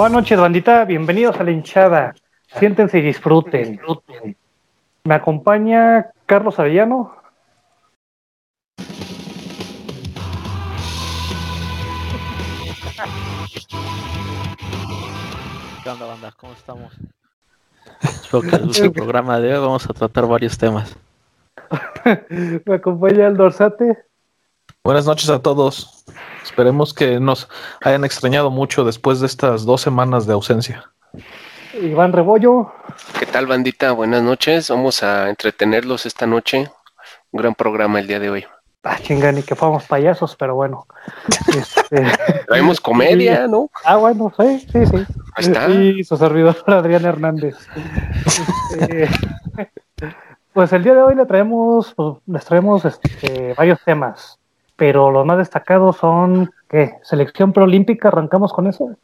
Buenas noches, bandita. Bienvenidos a la hinchada. Siéntense y disfruten. Me acompaña Carlos Avellano. ¿Qué onda, banda? ¿Cómo estamos? Que el programa de hoy. Vamos a tratar varios temas. Me acompaña el Dorsate. Buenas noches a todos. Esperemos que nos hayan extrañado mucho después de estas dos semanas de ausencia. Iván Rebollo. ¿Qué tal, bandita? Buenas noches. Vamos a entretenerlos esta noche. Un gran programa el día de hoy. Ah, chinga, ni que fuéramos payasos, pero bueno. Este, Traemos comedia, ¿no? Ah, bueno, sí, sí, sí. Ahí está. Y su servidor Adrián Hernández. Este, pues el día de hoy le traemos, pues, les traemos este, varios temas, pero los más destacados son, ¿qué? Selección preolímpica, arrancamos con eso.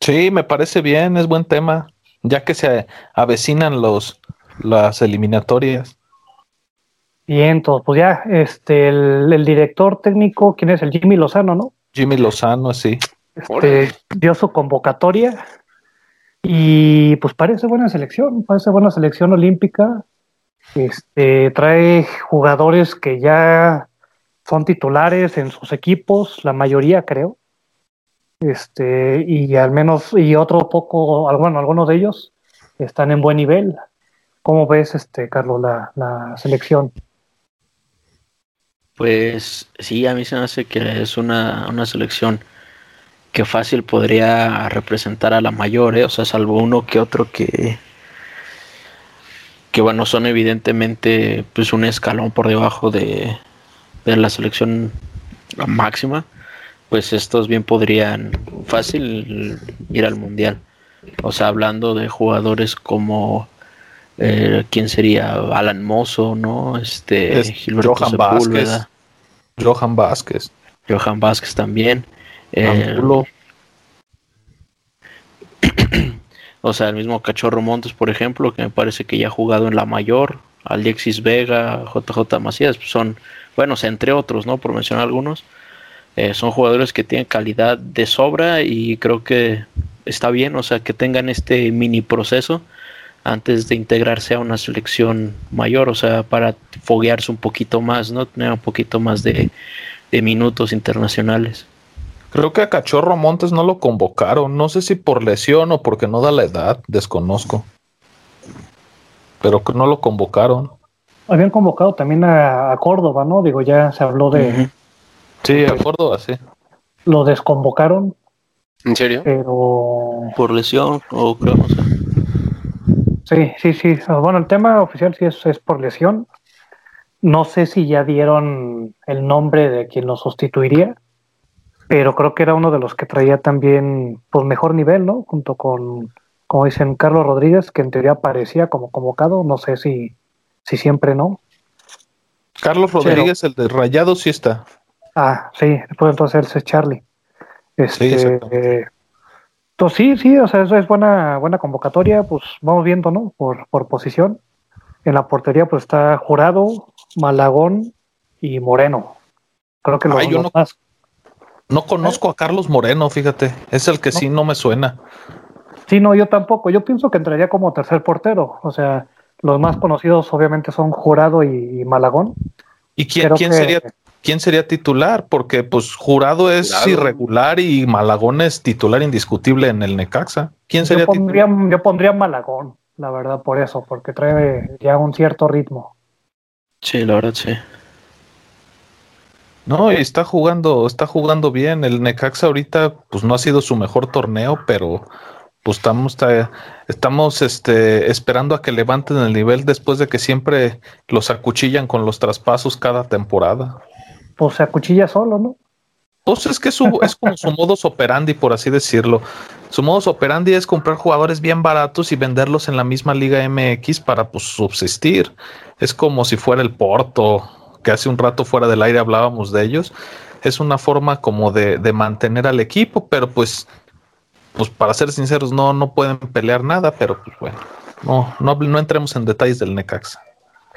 Sí, me parece bien, es buen tema, ya que se avecinan los las eliminatorias. Bien, entonces, pues ya, este, el, el director técnico, ¿quién es? El Jimmy Lozano, ¿no? Jimmy Lozano, sí. Este, dio su convocatoria y pues parece buena selección, parece buena selección olímpica. Este, trae jugadores que ya son titulares en sus equipos, la mayoría creo. Este, y al menos, y otro poco, bueno, algunos de ellos están en buen nivel. ¿Cómo ves, este, Carlos, la, la selección? Pues sí, a mí se me hace que es una, una selección que fácil podría representar a la mayor, ¿eh? o sea, salvo uno que otro que, que bueno, son evidentemente pues un escalón por debajo de, de la selección máxima, pues estos bien podrían fácil ir al mundial. O sea, hablando de jugadores como eh, quién sería Alan Mozo, ¿no? Este Es Gilberto Johan Vázquez. Johan Vázquez. Johan Vázquez también. eh, o sea, el mismo Cachorro Montes, por ejemplo, que me parece que ya ha jugado en la mayor, Alexis Vega, JJ Macías, pues son, bueno, entre otros, ¿no? Por mencionar algunos, eh, son jugadores que tienen calidad de sobra y creo que está bien, o sea, que tengan este mini proceso antes de integrarse a una selección mayor, o sea, para foguearse un poquito más, ¿no? Tener un poquito más de, de minutos internacionales. Creo que a Cachorro Montes no lo convocaron. No sé si por lesión o porque no da la edad, desconozco. Pero que no lo convocaron. Habían convocado también a, a Córdoba, ¿no? Digo, ya se habló de. Sí, a Córdoba, sí. lo desconvocaron, ¿En serio? pero Por lesión o creo, no sé. Sí, sí, sí. Ah, Bueno, el tema oficial sí es, es por lesión. No sé si ya dieron el nombre de quien lo sustituiría, pero creo que era uno de los que traía también pues mejor nivel, ¿no? Junto con, como dicen, Carlos Rodríguez, que en teoría aparecía como convocado. No sé si, si siempre no. Carlos Rodríguez, el de Rayado, sí está. Ah, sí, después entonces él es Charlie. Este, exactamente. Entonces sí, sí, o sea, eso es buena, buena convocatoria, pues vamos viendo, ¿no? Por, por posición. En la portería pues está Jurado, Malagón y Moreno. Creo que los, Ay, yo los no- más. No conozco a Carlos Moreno, fíjate. Es el que sí no me suena. Sí, no, yo tampoco. Yo pienso que entraría como tercer portero. O sea, los más conocidos obviamente son Jurado y, y Malagón. ¿Y quién, Creo quién que- sería quién sería titular? Porque pues Jurado es Jurado. irregular y Malagón es titular indiscutible en el Necaxa. ¿Quién Yo sería pondría, titular? yo pondría Malagón, la verdad, por eso, porque trae ya un cierto ritmo. Sí, la verdad, sí. No, y está jugando, está jugando bien. El Necaxa ahorita, pues no ha sido su mejor torneo, pero pues estamos, ta- estamos este, esperando a que levanten el nivel después de que siempre los acuchillan con los traspasos cada temporada. Pues se acuchilla solo, ¿no? Pues es que su, es como su modus operandi, por así decirlo. Su modus operandi es comprar jugadores bien baratos y venderlos en la misma Liga MX para pues, subsistir. Es como si fuera el Porto, que hace un rato fuera del aire hablábamos de ellos. Es una forma como de, de mantener al equipo, pero pues, pues para ser sinceros, no, no pueden pelear nada, pero pues bueno. No, no, no entremos en detalles del Necaxa.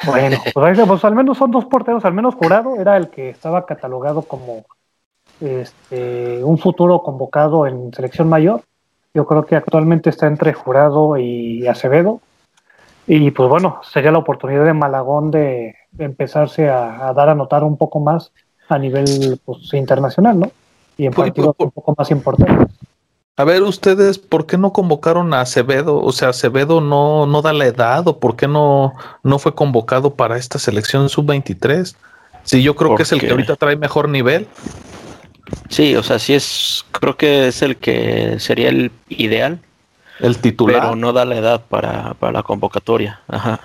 Bueno, pues, pues, al menos son dos porteros, al menos Jurado era el que estaba catalogado como este, un futuro convocado en selección mayor. Yo creo que actualmente está entre Jurado y Acevedo. Y pues bueno, sería la oportunidad de Malagón de, empezarse a, dar a notar un poco más a nivel pues, internacional, ¿no? Y en partidos un poco más importantes. A ver, ustedes, ¿por qué no convocaron a Acevedo? O sea, Acevedo no, no da la edad, o por qué no, no fue convocado para esta selección sub-23? Sí, yo creo que es el que ahorita trae mejor nivel. Sí, o sea, sí es, creo que es el que sería el ideal. El titular. Pero no da la edad para, la convocatoria. Ajá.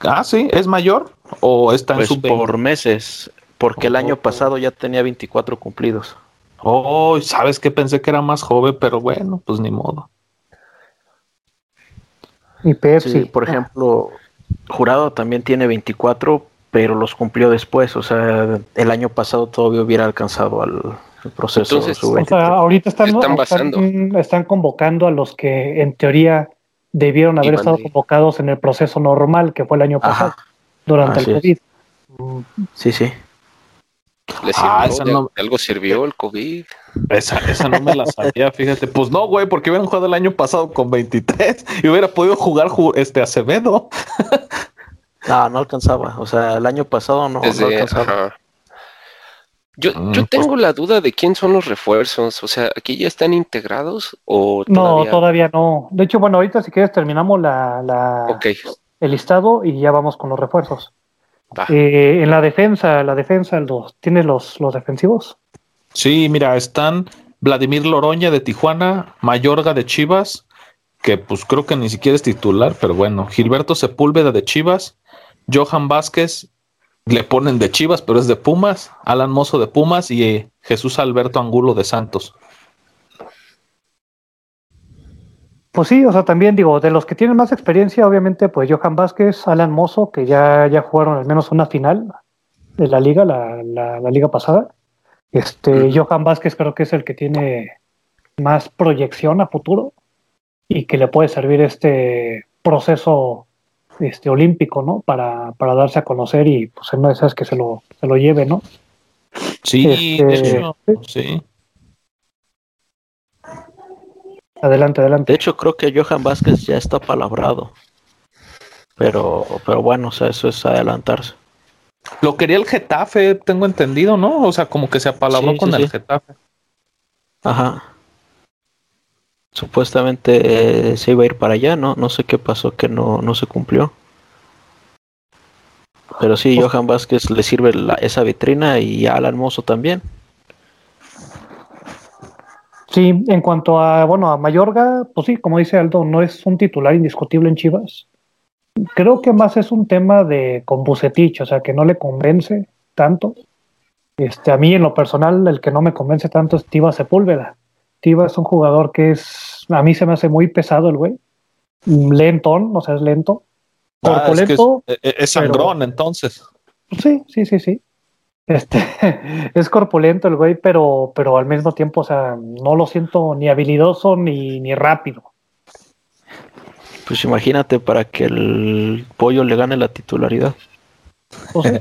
Ah, sí, ¿es mayor o está en pues por meses, porque el año pasado ya tenía 24 cumplidos. Oh, sabes que pensé que era más joven, pero bueno, pues ni modo. Y Pepsi. por ejemplo, Jurado también tiene 24, pero los cumplió después. O sea, el año pasado todavía hubiera alcanzado al proceso. Entonces, o sea, ahorita están, están, convocando a los que en teoría debieron haber estado convocados en el proceso normal que fue el año pasado, durante el COVID. Sí, sí. ¿Le ah, sirvió? ¿Algo sirvió el COVID? Esa, esa no me la sabía, fíjate. Pues no, güey, porque hubieran jugado el año pasado con 23 y hubiera podido jugar este Acevedo. no, no alcanzaba. O sea, el año pasado no, alcanzaba. Yo, mm, yo pues tengo la duda de quién son los refuerzos. O sea, ¿aquí ya están integrados o todavía? No, todavía no. De hecho, bueno, ahorita si quieres terminamos la, la el listado y ya vamos con los refuerzos. Eh, en la defensa, la defensa, los, ¿tienes los, los defensivos? Sí, mira, están Vladimir Loroña de Tijuana, Mayorga de Chivas, que pues creo que ni siquiera es titular, pero bueno, Gilberto Sepúlveda de Chivas, Johan Vázquez, le ponen de Chivas, pero es de Pumas, Alan Mozo de Pumas y eh, Jesús Alberto Angulo de Santos. Pues sí, o sea, también digo, de los que tienen más experiencia, obviamente, pues Johan Vázquez, Alan Mozo, que ya, ya jugaron al menos una final de la liga, la, la, liga pasada. Este, Johan Vázquez creo que es el que tiene más proyección a futuro y que le puede servir este proceso este, olímpico, ¿no? Para, para darse a conocer y pues en una de esas que se lo, se lo lleve, ¿no? Sí, de este, hecho, sí. Adelante, adelante. De hecho, creo que Johan Vázquez ya está palabrado. Pero, pero bueno, o sea, eso es adelantarse. Lo quería el Getafe, tengo entendido, ¿no? O sea, como que se apalabró con el Getafe. Ajá. Supuestamente eh, se iba a ir para allá, ¿no? No sé qué pasó que no, no se cumplió. Pero sí, Johan Vázquez le sirve esa vitrina y a Alan Mozo también. Sí, en cuanto a, bueno, a Mayorga, pues sí, como dice Aldo, no es un titular indiscutible en Chivas. Creo que más es un tema de con Bucetich, o sea, que no le convence tanto. Este, a mí en lo personal, el que no me convence tanto es Tiva Sepúlveda. Tiva es un jugador que es, a mí se me hace muy pesado el güey. Lentón, o sea, es lento. Ah, es, es, sangrón, entonces. Sí, sí, sí, sí. Este, es corpulento el güey, pero, pero al mismo tiempo, o sea, no lo siento ni habilidoso ni, ni rápido. Pues imagínate para que el pollo le gane la titularidad.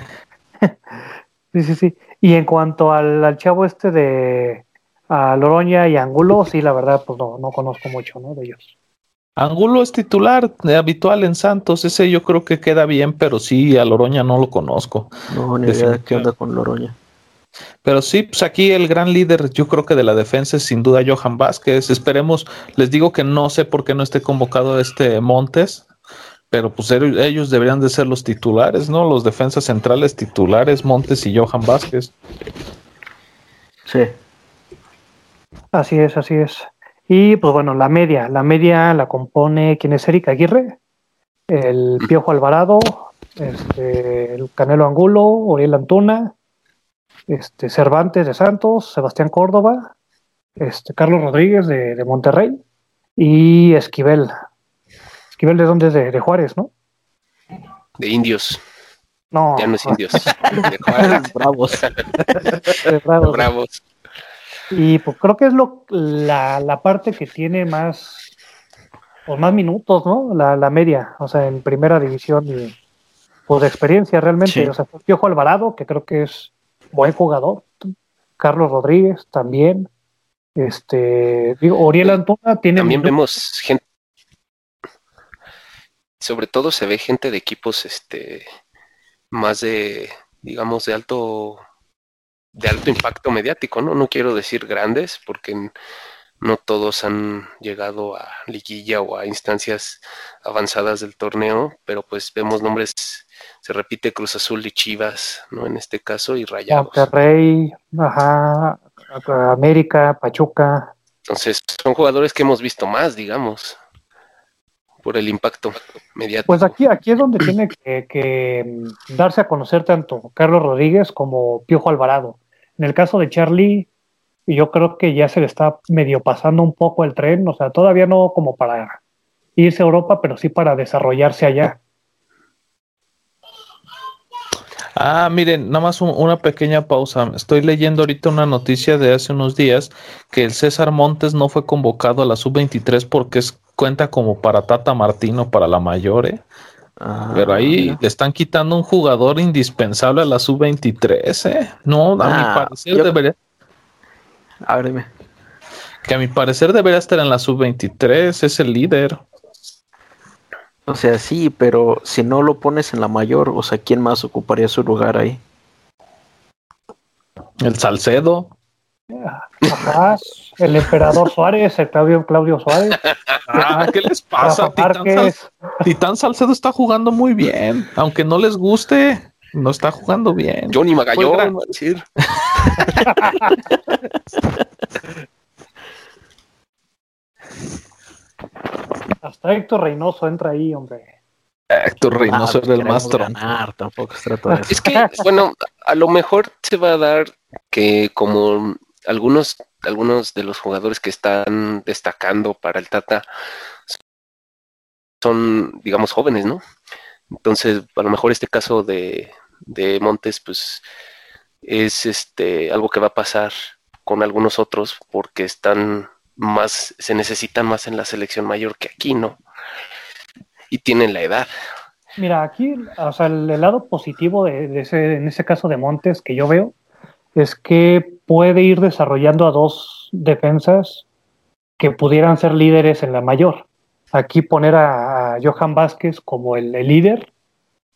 Sí. sí, sí, Y en cuanto al, al, chavo este de a Loroña y Angulo, sí, la verdad, pues no, no conozco mucho, ¿no? De ellos. Angulo es titular habitual en Santos, ese yo creo que queda bien, pero sí, a Loroña no lo conozco. No, ni idea qué onda con Loroña. Pero sí, pues aquí el gran líder, yo creo que de la defensa es sin duda Johan Vázquez. Esperemos, les digo que no sé por qué no esté convocado este Montes, pero pues ellos deberían de ser los titulares, ¿no? Los defensas centrales titulares, Montes y Johan Vázquez. Sí. Así es, así es. Y pues bueno, la media, la media la compone quién es Erika Aguirre, el Piojo Alvarado, este, el Canelo Angulo, Oriel Antuna, este, Cervantes de Santos, Sebastián Córdoba, este, Carlos Rodríguez de, Monterrey y Esquivel. Esquivel de dónde es de, Juárez, ¿no? De indios. No. Ya no es indios. de Juárez. Bravos. bravos. bravos. Y pues creo que es lo, la, la parte que tiene más, o más minutos, ¿no? La, la media, o sea, en primera división y pues de experiencia realmente. O sea, Piojo Alvarado, que creo que es buen jugador. Carlos Rodríguez también. Este, digo, Oriel Antuna tiene. También vemos gente. Sobre todo se ve gente de equipos este más de, digamos, de alto de alto impacto mediático, ¿no? No quiero decir grandes, porque no todos han llegado a liguilla o a instancias avanzadas del torneo, pero pues vemos nombres, se repite Cruz Azul y Chivas, ¿no? En este caso, y Rayados. Monterrey, ajá, América, Pachuca. Entonces, son jugadores que hemos visto más, digamos, por el impacto mediático. Pues aquí, aquí es donde tiene que, que darse a conocer tanto Carlos Rodríguez como Piojo Alvarado. En el caso de Charlie, yo creo que ya se le está medio pasando un poco el tren, o sea, todavía no como para irse a Europa, pero sí para desarrollarse allá. Ah, miren, nada más una pequeña pausa. Estoy leyendo ahorita una noticia de hace unos días que el César Montes no fue convocado a la sub-23 porque es, cuenta como para Tata Martino para la mayor, ¿eh? Ah, Pero ahí le están quitando un jugador indispensable a la sub-23, ¿eh? No, a mi ah, parecer debería. A ver, dime. Que a mi parecer debería estar en la sub-23, es el líder. O sea, sí, pero si no lo pones en la mayor, o sea, ¿quién más ocuparía su lugar ahí? El Salcedo. Ajá, el emperador Suárez, el Claudio, Claudio Suárez. Ah, ¿qué les pasa? Titán, Salcedo está jugando muy bien, aunque no les guste, no está jugando bien. Johnny Magallón, a decir. Hasta Héctor Reynoso entra ahí, hombre. Héctor Reynoso es el más tampoco Es que, bueno, a lo mejor se va a dar que como algunos, algunos de los jugadores que están destacando para el Tata son, digamos, jóvenes, ¿no? Entonces, a lo mejor este caso de, de Montes, pues es este algo que va a pasar con algunos otros porque están más, se necesitan más en la selección mayor que aquí, ¿no? Y tienen la edad. Mira, aquí, o sea, el, lado positivo de, ese, en ese caso de Montes que yo veo es que puede ir desarrollando a dos defensas que pudieran ser líderes en la mayor. Aquí poner a, Johan Vázquez como el, líder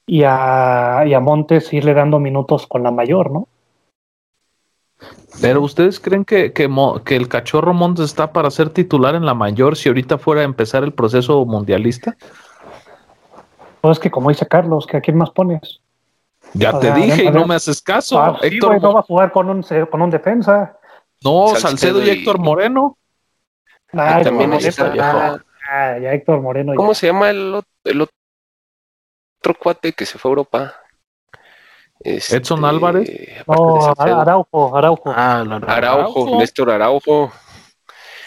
y a, y a Montes irle dando minutos con la mayor, ¿no? Pero ustedes creen que, que, el cachorro Montes está para ser titular en la mayor si ahorita fuera a empezar el proceso mundialista? Pues que como dice Carlos, que a quién más pones. Ya te dije y no me haces caso. Ah, Héctor no va a jugar con un, con un defensa. No, Salcedo, y Héctor Moreno. Ah, también ah, ya Héctor Moreno. ¿Cómo se llama el, el otro cuate que se fue a Europa? Este, Edson Álvarez. No, Araujo, Araujo. Ah, Araujo, Néstor Araujo.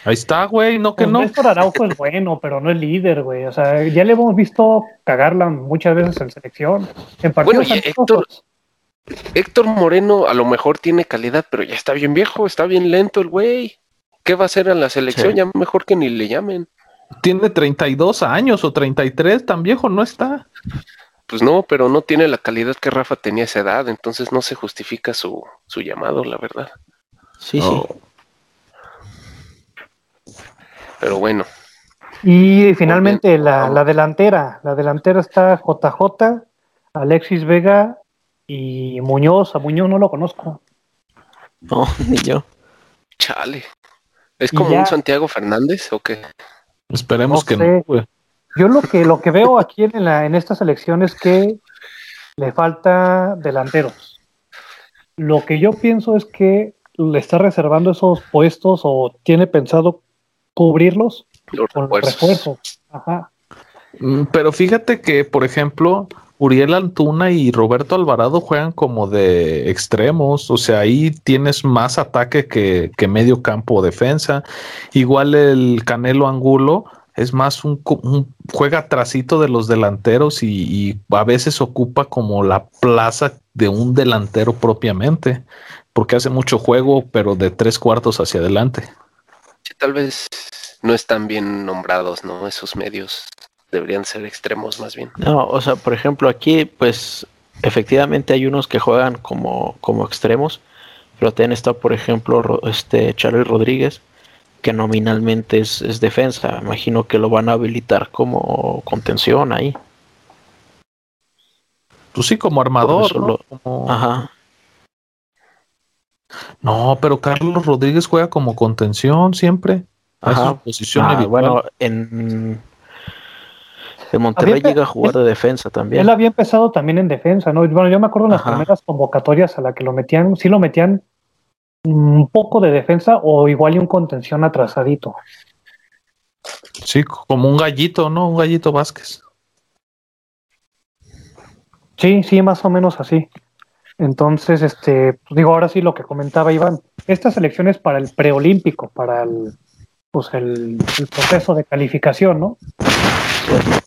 Ahí está, güey, no que pues no. Néstor Araujo es bueno, pero no es líder, güey. O sea, ya le hemos visto cagarla muchas veces en selección. En bueno, Héctor, Héctor Moreno a lo mejor tiene calidad, pero ya está bien viejo, está bien lento el güey. ¿Qué va a hacer en la selección? Ya mejor que ni le llamen. Tiene 32 años o 33, tan viejo no está. Pues no, pero no tiene la calidad que Rafa tenía a esa edad, entonces no se justifica su, su llamado, la verdad. Sí, sí. Pero bueno. Y finalmente la, la, delantera. La delantera está JJ, Alexis Vega y Muñoz. A Muñoz no lo conozco. No, ni yo. Chale. ¿Es como un Santiago Fernández o qué? Esperemos que no. Yo lo que, lo que veo aquí en, la, en esta selección es que le falta delanteros. Lo que yo pienso es que le está reservando esos puestos o tiene pensado cubrirlos con refuerzos. Mm, pero fíjate que, por ejemplo, Uriel Antuna y Roberto Alvarado juegan como de extremos, o sea, ahí tienes más ataque que, que medio campo o defensa. Igual el Canelo Angulo es más un, juega trasito de los delanteros y, a veces ocupa como la plaza de un delantero propiamente, porque hace mucho juego, pero de tres cuartos hacia adelante. Sí, tal vez no están bien nombrados, ¿no? Esos medios deberían ser extremos más bien. No, o sea, por ejemplo, aquí, pues, efectivamente hay unos que juegan como, como extremos, pero también está, por ejemplo, este Charlie Rodríguez, que nominalmente es, es defensa. Imagino que lo van a habilitar como contención ahí. Tú sí, como armador. Por eso ¿no? lo- Como- Ajá. No, pero Carlos Rodríguez juega como contención siempre. A Ajá. su posición Ah, bueno, en, en Monterrey Había- llega a jugar de defensa también. Él había empezado también en defensa, ¿no? Bueno, yo me acuerdo en las Ajá. primeras convocatorias a la que lo metían, sí lo metían un poco de defensa o igual y un contención atrasadito. Sí, como un gallito, ¿no? Un gallito Vázquez. Sí, sí, más o menos así. Entonces, este, pues digo, ahora sí lo que comentaba Iván, esta selección es para el preolímpico, para el, pues el, el proceso de calificación, ¿no? Eh,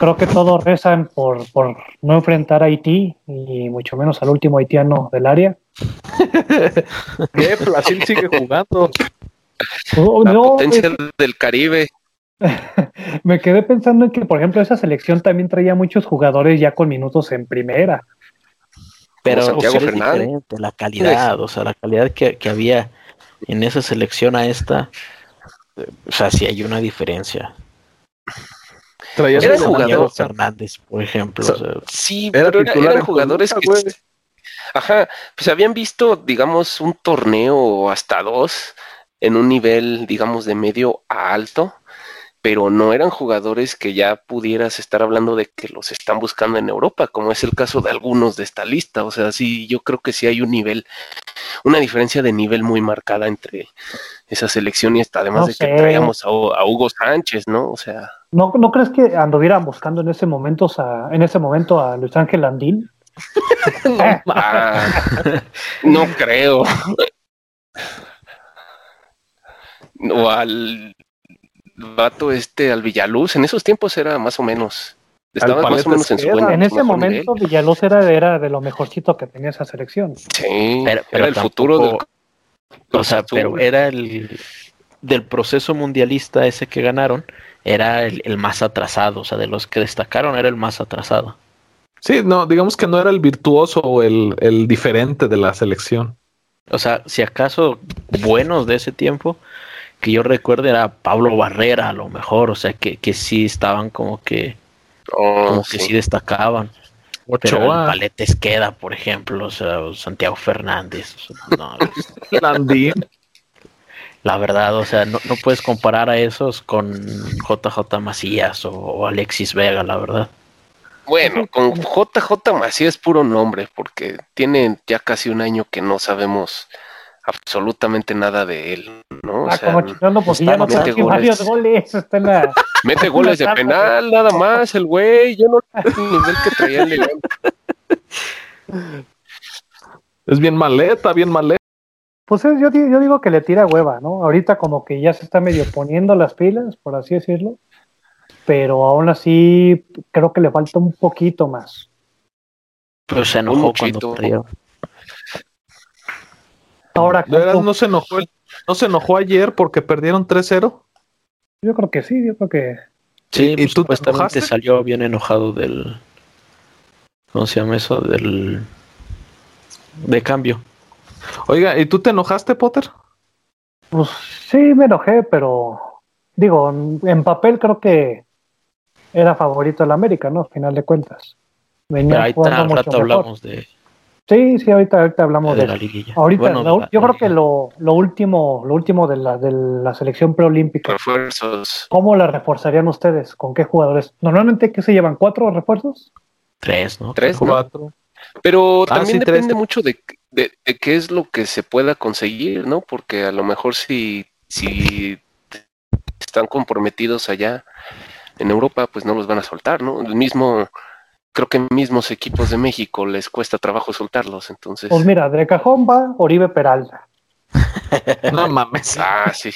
creo que todos rezan por, por no enfrentar a Haití y mucho menos al último haitiano del área. ¿Qué? Brasil sigue jugando. Oh, La no, potencia es- del Caribe. me quedé pensando en que, por ejemplo, esa selección también traía muchos jugadores ya con minutos en primera. Pero Santiago es Fernández. diferente la calidad, o sea, la calidad que, que había en esa selección a esta, o sea, sí hay una diferencia. Traía Era jugador. Fernández, por ejemplo. So- o sea, Sí, Era pero era- eran jugadores que... güey. Ajá, pues habían visto, digamos, un torneo o hasta dos en un nivel, digamos, de medio a alto, pero no eran jugadores que ya pudieras estar hablando de que los están buscando en Europa, como es el caso de algunos de esta lista. O sea, sí, yo creo que sí hay un nivel, una diferencia de nivel muy marcada entre esa selección y esta, además No de sé. que traíamos a, a Hugo Sánchez, ¿no? O sea, ¿No, ¿No crees que anduvieran buscando en ese momento en ese momento a Luis Ángel Landín? ah, no creo. O al vato este, al Villaluz, en esos tiempos era más o menos, estaba más o menos en su en ese momento nivel. Villaluz era, era de lo mejorcito que tenía esa selección. Sí, Pero- pero era el futuro del o sea, pero era el del proceso mundialista ese que ganaron, era el, el más atrasado, o sea, de los que destacaron era el más atrasado. Sí, no, digamos que no era el virtuoso o el, el diferente de la selección. O sea, si acaso buenos de ese tiempo, que yo recuerde era Pablo Barrera a lo mejor, o sea, que, que sí estaban como que, Oh, como que sí. destacaban. Pero el Ochoa, Paletes queda, por ejemplo, o sea, Santiago Fernández. o sea, no, Landín. la verdad, o sea, no, no puedes comparar a esos con JJ Macías o, o Alexis Vega, la verdad. Bueno, con JJ Macías es puro nombre, porque tiene ya casi un año que no sabemos absolutamente nada de él, ¿no? O ah, sea, como chingando, ya no trae mete varios goles. goles. Está en la, mete goles de penal, nada más, el güey, yo no el nivel que traía el León. Es bien maleta, bien maleta. Pues es- yo, yo digo que le tira hueva, ¿no? Ahorita como que ya se está medio poniendo las pilas, por así decirlo. Pero aún así creo que le falta un poquito más. Pero se Un enojó cuando perdió. Ahora, ¿De no se enojó, el- no se enojó ayer porque perdieron 3-0? yo creo que sí, yo creo que Sí, ¿Y pues, tú te supuestamente enojaste? salió bien enojado del. ¿Cómo se llama eso? Del. De cambio. Oiga, ¿y tú te enojaste, Potter? Pues sí, me enojé, pero digo, en papel creo que era favorito el América, ¿no? A final de cuentas. Venía Pero ahí está, al rato mejor. hablamos de, Sí, sí, ahorita, ahorita hablamos de de, la liguilla. Ahorita, Bueno, la- yo la creo que lo, lo último, lo último de la, de la selección preolímpica, Refuerzos. ¿cómo la reforzarían ustedes? ¿Con qué jugadores? Normalmente, ¿qué se llevan? ¿Cuatro refuerzos? Tres, ¿no? Tres, ¿no? Cuatro. Pero Ah, también sí, tres. depende mucho de, de, de qué es lo que se pueda conseguir, ¿no? Porque a lo mejor si, si están comprometidos allá en Europa, pues no los van a soltar, ¿no? El mismo, creo que mismos equipos de México les cuesta trabajo soltarlos, entonces. Pues mira, de cajón va Oribe Peralta. No mames. Ah, sí.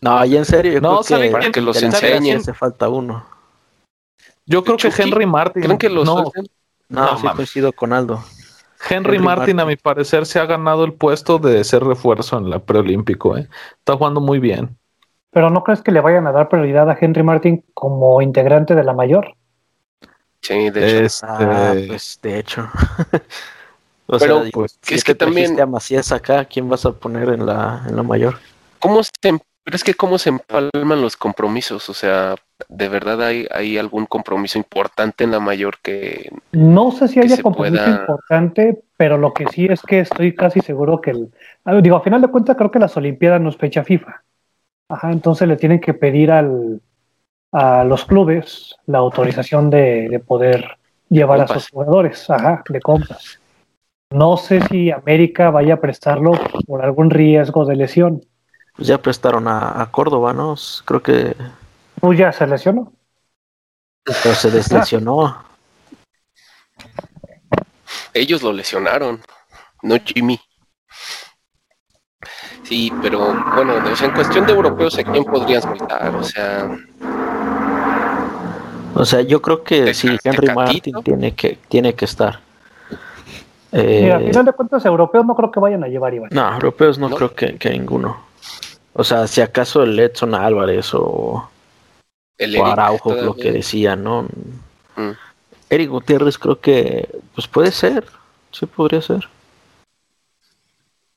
No, y en serio, yo No, creo ¿saben que, Para que los enseñen. hace falta uno. Yo creo que Henry Martin. ¿Creen que los no? No, No, sí mames. coincido con Aldo. Henry, Henry Martin, a Martin. mi parecer, se ha ganado el puesto de ser refuerzo en la preolímpico. ¿eh? Está jugando muy bien. pero ¿no crees que le vayan a dar prioridad a Henry Martin como integrante de la mayor? Sí, de hecho. Este, Ah, pues de hecho. o Pero, sea, pues, si es te que también- a Macías acá, ¿quién vas a poner en la, en la mayor? ¿Cómo se, em- pero es que cómo se empalman los compromisos? O sea, ¿de verdad hay, hay algún compromiso importante en la mayor que No sé si haya compromiso pueda- importante, pero lo que sí es que estoy casi seguro que el. a ver, Digo, a final de cuentas, creo que las Olimpiadas no es fecha FIFA. Ajá, entonces le tienen que pedir al, a los clubes la autorización de, de poder llevar a sus jugadores, ajá, de compras. No sé si América vaya a prestarlo por algún riesgo de lesión. Pues ya prestaron a, a Córdoba, ¿no? Creo que Pues ya se lesionó. pero se deslesionó. ellos lo lesionaron, no Jimmy? Sí, pero bueno, o sea, en cuestión de europeos, ¿a quién podrías soltar? O sea, O sea, yo creo que Teca- sí, Henry Tecatito. Martin tiene que, tiene que estar. Mira, a Eh, final de cuentas, europeos no creo que vayan a llevar Iván. no, europeos no, ¿No? creo que, que ninguno. O sea, si acaso el Edson Álvarez o, el o Araujo, lo que decía, ¿no? Mm. Eric Gutiérrez creo que, pues puede ser, sí podría ser.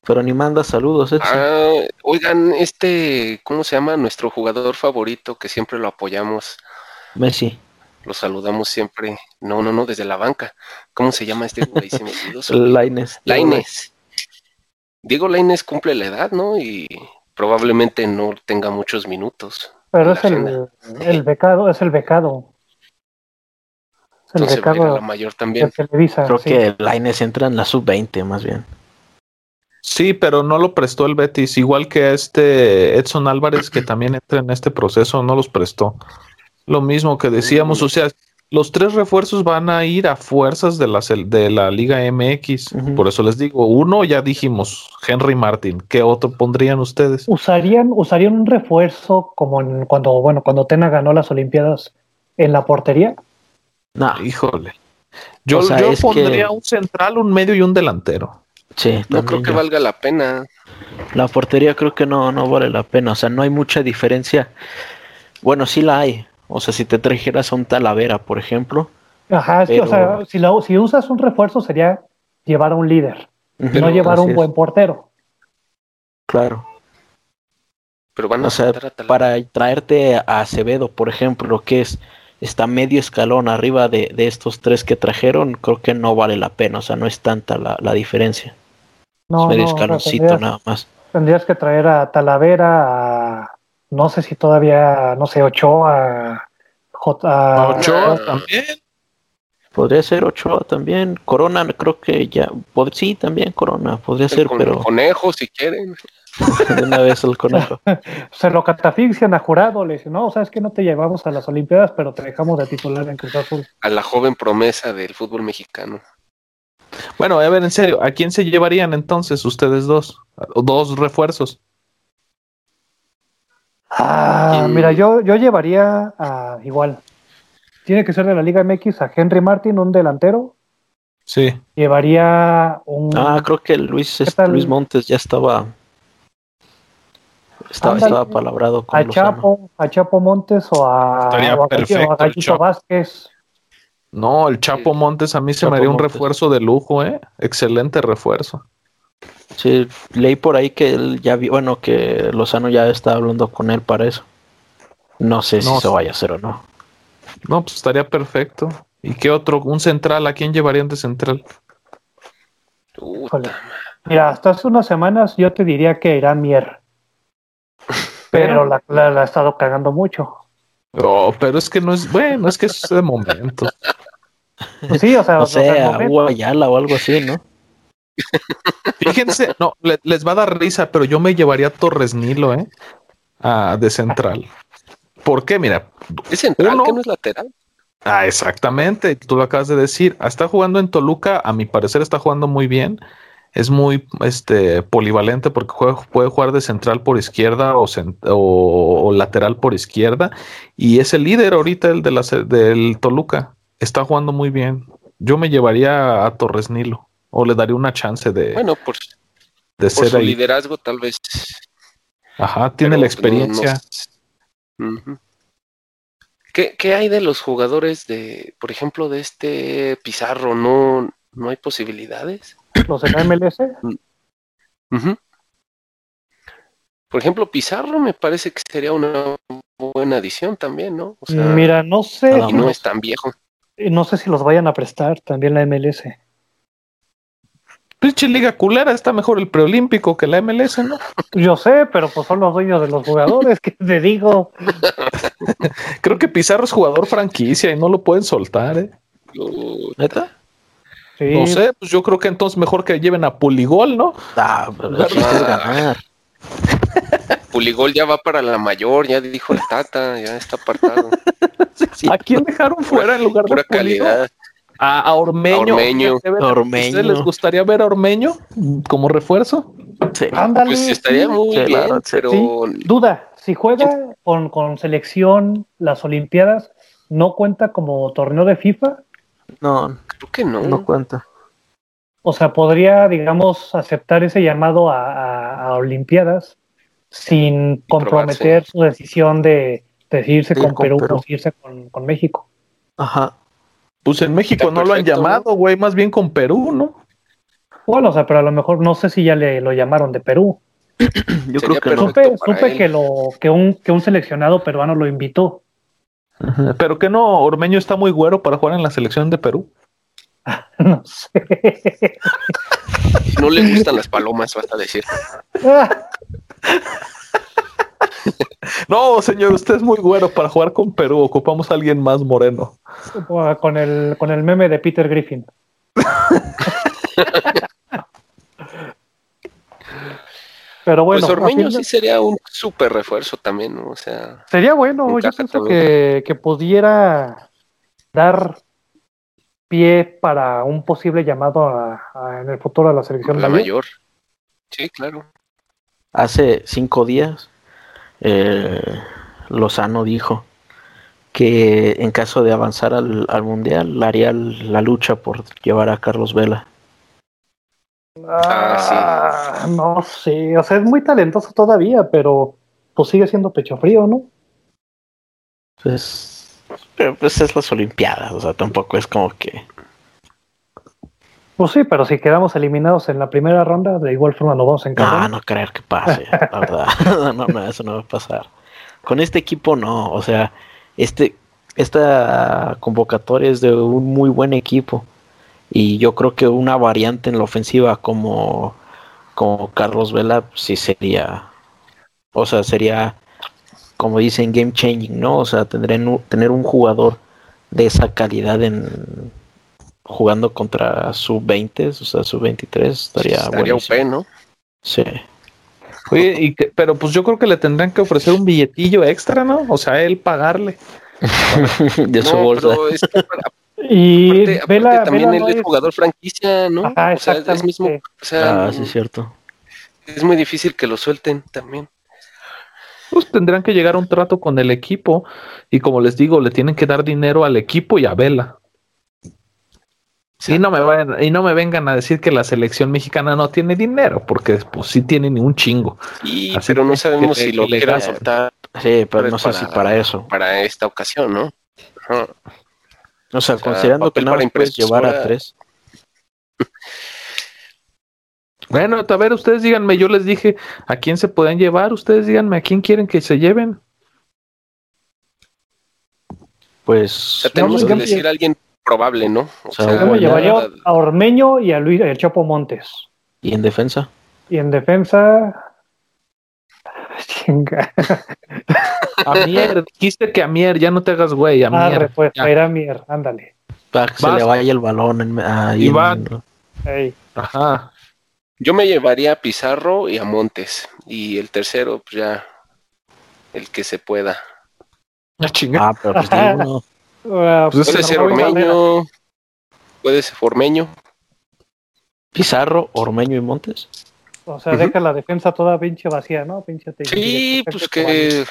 Pero ni manda saludos, Edson. Ah, oigan, este, ¿cómo se llama? Nuestro jugador favorito que siempre lo apoyamos, Messi. Lo saludamos siempre. No, no, no, desde la banca. ¿Cómo se llama este güey? Se me Laines. Lainez. Diego Lainez cumple la edad, ¿no? Y probablemente no tenga muchos minutos. Pero es el, el becado, es el becado. Es el Entonces becado la mayor también. Televisa. Creo sí. que Laines entra en la sub-20 más bien. Sí, pero no lo prestó el Betis, igual que a este Edson Álvarez, que también entra en este proceso, no los prestó. Lo mismo que decíamos, o sea, los tres refuerzos van a ir a fuerzas de la, de la Liga MX. Por eso les digo, uno ya dijimos, Henry Martin, ¿qué otro pondrían ustedes? usarían, usarían un refuerzo como en- cuando, bueno, cuando Tena ganó las Olimpiadas en la portería. No, Híjole. Yo, O sea, yo pondría que- un central, un medio y un delantero. sí, No creo que yo. valga la pena. La portería creo que no, no vale la pena. O sea, no hay mucha diferencia. Bueno, sí la hay. O sea, si te trajeras a un Talavera, por ejemplo. Ajá, es que, o sea, si, usas un refuerzo sería llevar a un líder, no llevar a un buen portero. Claro. Pero van a O sea, a para traerte a Acevedo, por ejemplo, que es está medio escalón arriba de, de estos tres que trajeron, creo que no vale la pena. O sea, no es tanta la, la diferencia. No, es medio no, escaloncito tendrías, nada más. tendrías que traer a Talavera, a, no sé si todavía, no sé, Ochoa, J- a- Ochoa también. Podría ser Ochoa también. Corona, creo que ya. pod- sí, también Corona. Podría ser, con pero conejos si quieren. de una vez el conejo. se lo catafixian a jurado, le dicen, no, sabes que no te llevamos a las Olimpiadas, pero te dejamos de titular en Cruz Azul. A la joven promesa del fútbol mexicano. Bueno, a ver, en serio, ¿a quién se llevarían entonces ustedes dos? Dos refuerzos. Ah, mira, yo, yo llevaría a igual. Tiene que ser de la Liga MX a Henry Martin, un delantero. Sí. Llevaría un. Ah, creo que Luis, ¿Qué este? Luis Montes ya estaba. Estaba, Ándale. estaba palabrado con a Lozano. Chapo, a Chapo Montes o a, Estaría o a perfecto a Gallito. Vázquez. No, el Chapo. Montes a mí se Chapo me haría un Montes. refuerzo de lujo, ¿eh? Excelente refuerzo. Sí, leí por ahí que él ya vi, bueno, que Lozano ya está hablando con él para eso. No sé si No se vaya a hacer o no. No, pues estaría perfecto. ¿Y qué otro? Un central, ¿a quién llevarían de central? Híjole. Mira, hasta hace unas semanas yo te diría que Irán Mier. Pero la, la- la ha estado cagando mucho. Oh, pero es que no es, bueno, es que es de momento. Pues sí, o sea, No o sea, sé, al a momento- Hugo Ayala o algo así, ¿no? Fíjense, no, le- les va a dar risa, pero yo me llevaría a Torres Nilo, ¿eh? Ah, de central. ¿Por qué? Mira, ¿Es central Uno. que no es lateral? Ah, exactamente, tú lo acabas de decir. Está jugando en Toluca, a mi parecer está jugando muy bien. Es muy este, polivalente porque juega- puede jugar de central por izquierda o, o- o lateral por izquierda. Y es el líder ahorita el de la, del Toluca. Está jugando muy bien. Yo me llevaría a Torres Nilo o le daría una chance de, Bueno, por, de por ser su ahí. liderazgo tal vez Ajá, tiene pero la no- experiencia. ¿Qué, qué hay de los jugadores de, por ejemplo, de este Pizarro? ¿No, no hay posibilidades? Los de la MLS. Ujú. Por ejemplo, Pizarro me parece que sería una buena adición también, ¿no? O sea, Mira, no sé, y no es tan viejo. no sé si los vayan a prestar también la MLS. Pinche liga culera, está mejor el preolímpico que la MLS, ¿no? Yo sé, pero pues son los dueños de los jugadores, que te digo. Creo que Pizarro es jugador franquicia y no lo pueden soltar, ¿eh? ¿Neta? Sí, No sé, pues yo creo que entonces mejor que lleven a Puligol, ¿no? Ah, pero ganar. Puligol ya va para la mayor, ya dijo el Tata, ya está apartado. ¿A quién dejaron fuera en lugar de Pura Puligol? calidad. A, a Ormeño. A Ormeño. ¿A Ormeño. ustedes les gustaría ver a Ormeño como refuerzo? Sí. ándale. Pues estaría muy Sí, bien, claro, sí. pero Duda, si juega con, con selección las Olimpiadas, ¿no cuenta como torneo de FIFA? No, creo que no. no cuenta. O sea, podría, digamos, aceptar ese llamado a, a- a Olimpiadas sin comprometer su decisión de decidirse Sí, con, con Perú Perú. o irse con, con México. Ajá. Pues en México Está no lo han llamado, güey, más bien con Perú, ¿no? Bueno, o sea, pero a lo mejor no sé si ya le lo llamaron de Perú. Yo creo que no. Supe, supe que lo que un que un seleccionado peruano lo invitó. Pero que no, Ormeño está muy güero para jugar en la selección de Perú. No sé. no le gustan las palomas, vas a decir. Ah, No, señor, usted es muy güero para jugar con Perú. Ocupamos a alguien más moreno. con el con el meme de Peter Griffin. Pero bueno, pues Ormeño sí sería un súper refuerzo también, ¿no? O sea, sería bueno. Yo pienso que, que pudiera dar pie para un posible llamado a- a- en el futuro a la selección la mayor. Sí, claro. Hace cinco días, eh, Lozano dijo que en caso de avanzar al, al mundial, haría la lucha por llevar a Carlos Vela. Ah, no sé, o sea, es muy talentoso todavía, pero pues sigue siendo pecho frío, ¿no? Pues, pero pues es las Olimpiadas, o sea, tampoco es como que. Pues sí, pero si quedamos eliminados en la primera ronda, de igual forma nos vamos a No, encargar. no creer que pase, la verdad. no, no, eso no va a pasar. Con este equipo no, o sea, este, esta convocatoria es de un muy buen equipo. Y yo creo que una variante en la ofensiva como, como Carlos Vela, sí sería, o sea, sería, como dicen, game changing, ¿no? O sea, tener, un- tener un jugador de esa calidad en jugando contra sub-20, o sea, sub-23, estaría, Estaría buenísimo. OP, ¿no? Sí. Oye, y que- pero pues yo creo que le tendrán que ofrecer un billetillo extra, ¿no? O sea, él pagarle. de su No, bolsa. pero es que para- Y aparte, aparte Vela, también Vela él no es jugador franquicia, ¿no? Ajá, o sea, es mismo, o sea, Ah, sí, es cierto. es muy difícil que lo suelten también. Pues tendrán que llegar a un trato con el equipo y como les digo, le tienen que dar dinero al equipo y a Vela. Y no, me vayan- y no me vengan a decir que la selección mexicana no tiene dinero, porque pues sí tienen un chingo. Y, Así pero no sabemos que- si lo quieran soltar Sí, pero Pues no sé para- si para eso. para esta ocasión, ¿no? Ajá. O sea, sea, considerando que más puedes llevar a tres. Bueno, a ver, ustedes díganme, yo les dije a quién se pueden llevar, ustedes díganme a quién quieren que se lleven. O Pues. sea, tenemos que decir a alguien probable, ¿no? O sea, Yo me bueno, llevaría la- a Ormeño y a Luis el Chopo Montes. Y en defensa. Y en defensa. Chinga. A Mier, dijiste que a Mier, ya no te hagas güey, a Arre, Mier. pues, a ir a Mier, ándale. Para que se le vaya el balón. En, ahí Iván. en- Ey. Ajá. Yo me llevaría a Pizarro y a Montes. Y el tercero, pues ya, el que se pueda. Ah, chinga. Ah, pero pues ninguno. Ah, Pues Puede ese ser. Ormeño, puede ser Ormeño. Pizarro, Ormeño y Montes. O sea, deja la defensa toda pinche vacía, ¿no? Pinche te- Sí, directo, pues que,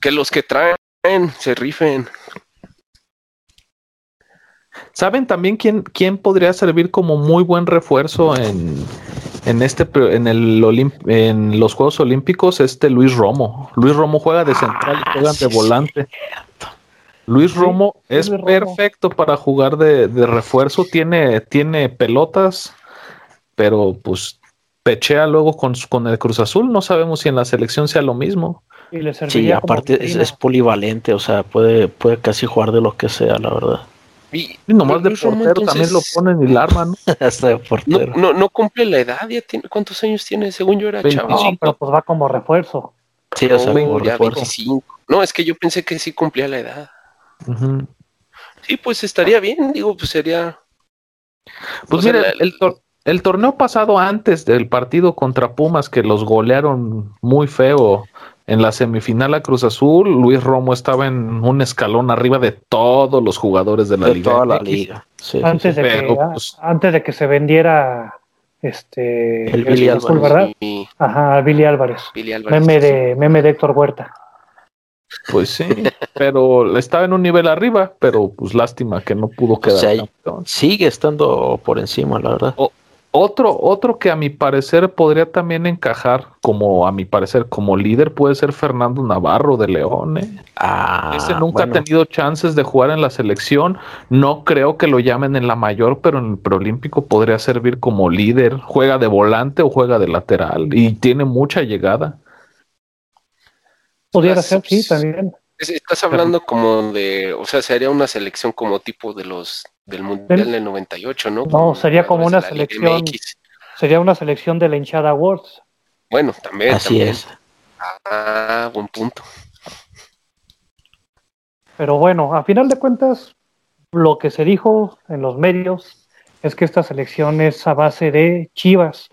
que los que traen se rifen. ¿Saben también quién, quién podría servir como muy buen refuerzo en, en este en el Olimp- en los Juegos Olímpicos este Luis Romo. Luis Romo juega de central y Ah, juegan de sí, volante. Luis Romo sí, es Luis Romo. perfecto para jugar de, de refuerzo, tiene, tiene pelotas, pero pues pechea luego con, su- con el Cruz Azul. No sabemos si en la selección sea lo mismo. Y le Sí, aparte es, polivalente, o sea, puede, puede casi jugar de lo que sea, la verdad. Y, Y nomás de Romo, portero también lo ponen y la arman. ¿no? Hasta de No, portero. no, no cumple la edad, ya tiene, ¿cuántos años tiene? Según yo era chavo. 25. No, pero pues va como refuerzo. Sí, o sea, No, como ya refuerzo. 25. No, es que yo pensé que sí cumplía la edad. Sí, pues estaría bien, digo, pues sería. Pues O sea, mira, la- el, tor- el torneo pasado antes del partido contra Pumas que los golearon muy feo en la semifinal a Cruz Azul, Luis Romo estaba en un escalón arriba de todos los jugadores de la De liga. toda la MX. liga. Sí, sí, antes, sí. de pero, que, pues- antes de que se vendiera este El Billy Azul, Álvarez. ¿verdad? Y Ajá, Billy Álvarez. Billy Álvarez. Meme de, meme de Héctor Huerta. Pues sí, pero estaba en un nivel arriba, pero pues lástima que no pudo quedar. sea, campeón. Sigue estando por encima, la verdad. Otro, otro que a mi parecer podría también encajar, como a mi parecer, como líder, puede ser Fernando Navarro de León. ¿eh? Ah, Ese nunca bueno, ha tenido chances de jugar en la selección. No creo que lo llamen en la mayor, pero en el preolímpico podría servir como líder. Juega de volante o juega de lateral y tiene mucha llegada. Pudiera ser, sí, también. Es- Estás hablando como de, o sea, sería una selección como tipo de los del Mundial Del- del 98, ¿no? No, sería como una selección- MX. Sería una selección de la hinchada Awards. Bueno, también. Así también. es. Ah, buen punto. Pero bueno, a final de cuentas, lo que se dijo en los medios es que esta selección es a base de Chivas,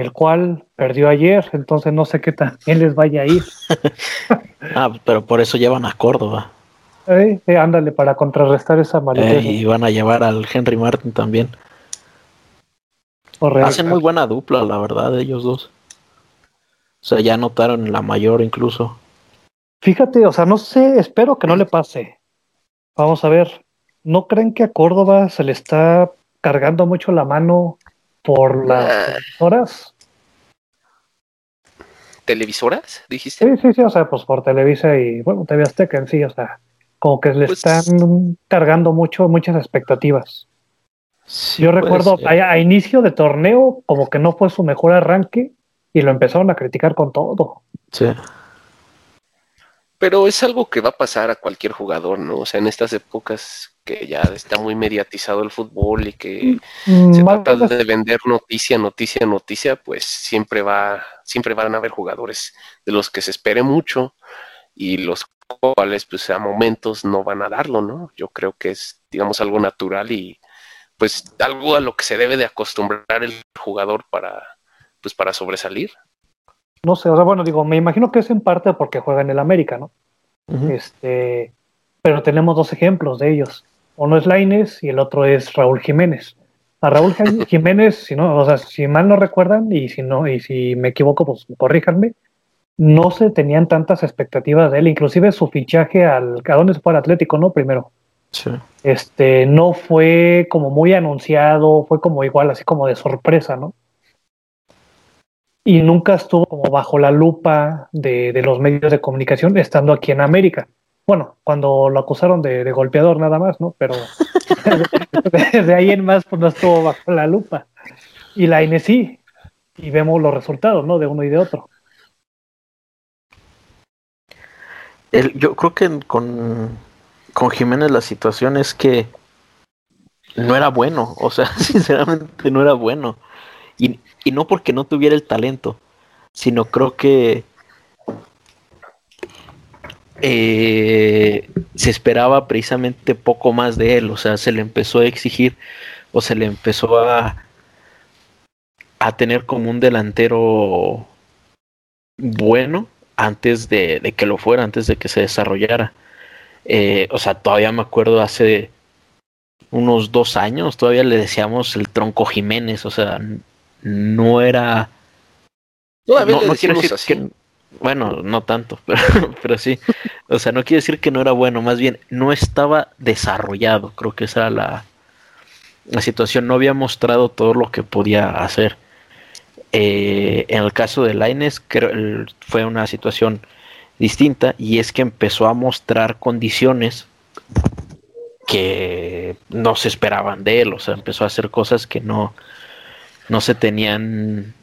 el cual perdió ayer, entonces no sé qué tan bien les vaya a ir. Ah, pero por eso llevan a Córdoba. Eh, eh, ándale, para contrarrestar esa Eh, maldición. y van a llevar al Henry Martin también. Correcto. Hacen muy buena dupla, la verdad, ellos dos. O sea, ya anotaron en la mayor incluso. Fíjate, o sea, no sé, espero que no le pase. Vamos a ver, ¿no creen que a Córdoba se le está cargando mucho la mano por las Ah. horas? ¿Televisoras? ¿Dijiste? Sí, sí, sí, o sea, pues por Televisa y, bueno, TV Azteca en sí, o sea, como que le Pues- están cargando mucho, muchas expectativas. Sí, Yo recuerdo a, a inicio de torneo, como que no fue su mejor arranque y lo empezaron a criticar con todo. Sí. Pero es algo que va a pasar a cualquier jugador, ¿no? O sea, en estas épocas que ya está muy mediatizado el fútbol y que Mm, se trata de vender noticia, noticia, noticia, pues siempre va, siempre van a haber jugadores de los que se espere mucho y los cuales, pues a momentos no van a darlo, ¿no? Yo creo que es, digamos, algo natural y pues algo a lo que se debe de acostumbrar el jugador para, pues para sobresalir. No sé, o sea, bueno, digo, me imagino que es en parte porque juega en el América, ¿no? Este, pero tenemos dos ejemplos de ellos. Uno es Laines y el otro es Raúl Jiménez. A Raúl Ji- Jiménez, si no, o sea, si mal no recuerdan y si no y si me equivoco, pues corríjanme. No se tenían tantas expectativas de él, inclusive su fichaje al a dónde se fue al Atlético, ¿no? Primero. Sí. Este, no fue como muy anunciado, fue como igual así como de sorpresa, ¿no? Y nunca estuvo como bajo la lupa de, de los medios de comunicación estando aquí en América. Bueno, cuando lo acusaron de, de golpeador nada más, ¿no? Pero desde ahí en más pues no estuvo bajo la lupa. Y la INE y vemos los resultados, ¿no? De uno y de otro. El- yo creo que con, con Jiménez la situación es que no era bueno, o sea, sinceramente no era bueno. Y, y no porque no tuviera el talento, sino creo que eh, se esperaba precisamente poco más de él, o sea, se le empezó a exigir o se le empezó a, a tener como un delantero bueno antes de, de que lo fuera, antes de que se desarrollara. Eh, o sea, todavía me acuerdo hace unos dos años, todavía le decíamos el tronco Jiménez, o sea, no era... Todavía no, le no quiero decimos decir así. que... Bueno, no tanto, pero, pero sí. O sea, no quiere decir que no era bueno, más bien no estaba desarrollado, creo que esa era la, la situación, no había mostrado todo lo que podía hacer. Eh, en el caso de Laines fue una situación distinta y es que empezó a mostrar condiciones que no se esperaban de él, o sea, empezó a hacer cosas que no, no se tenían,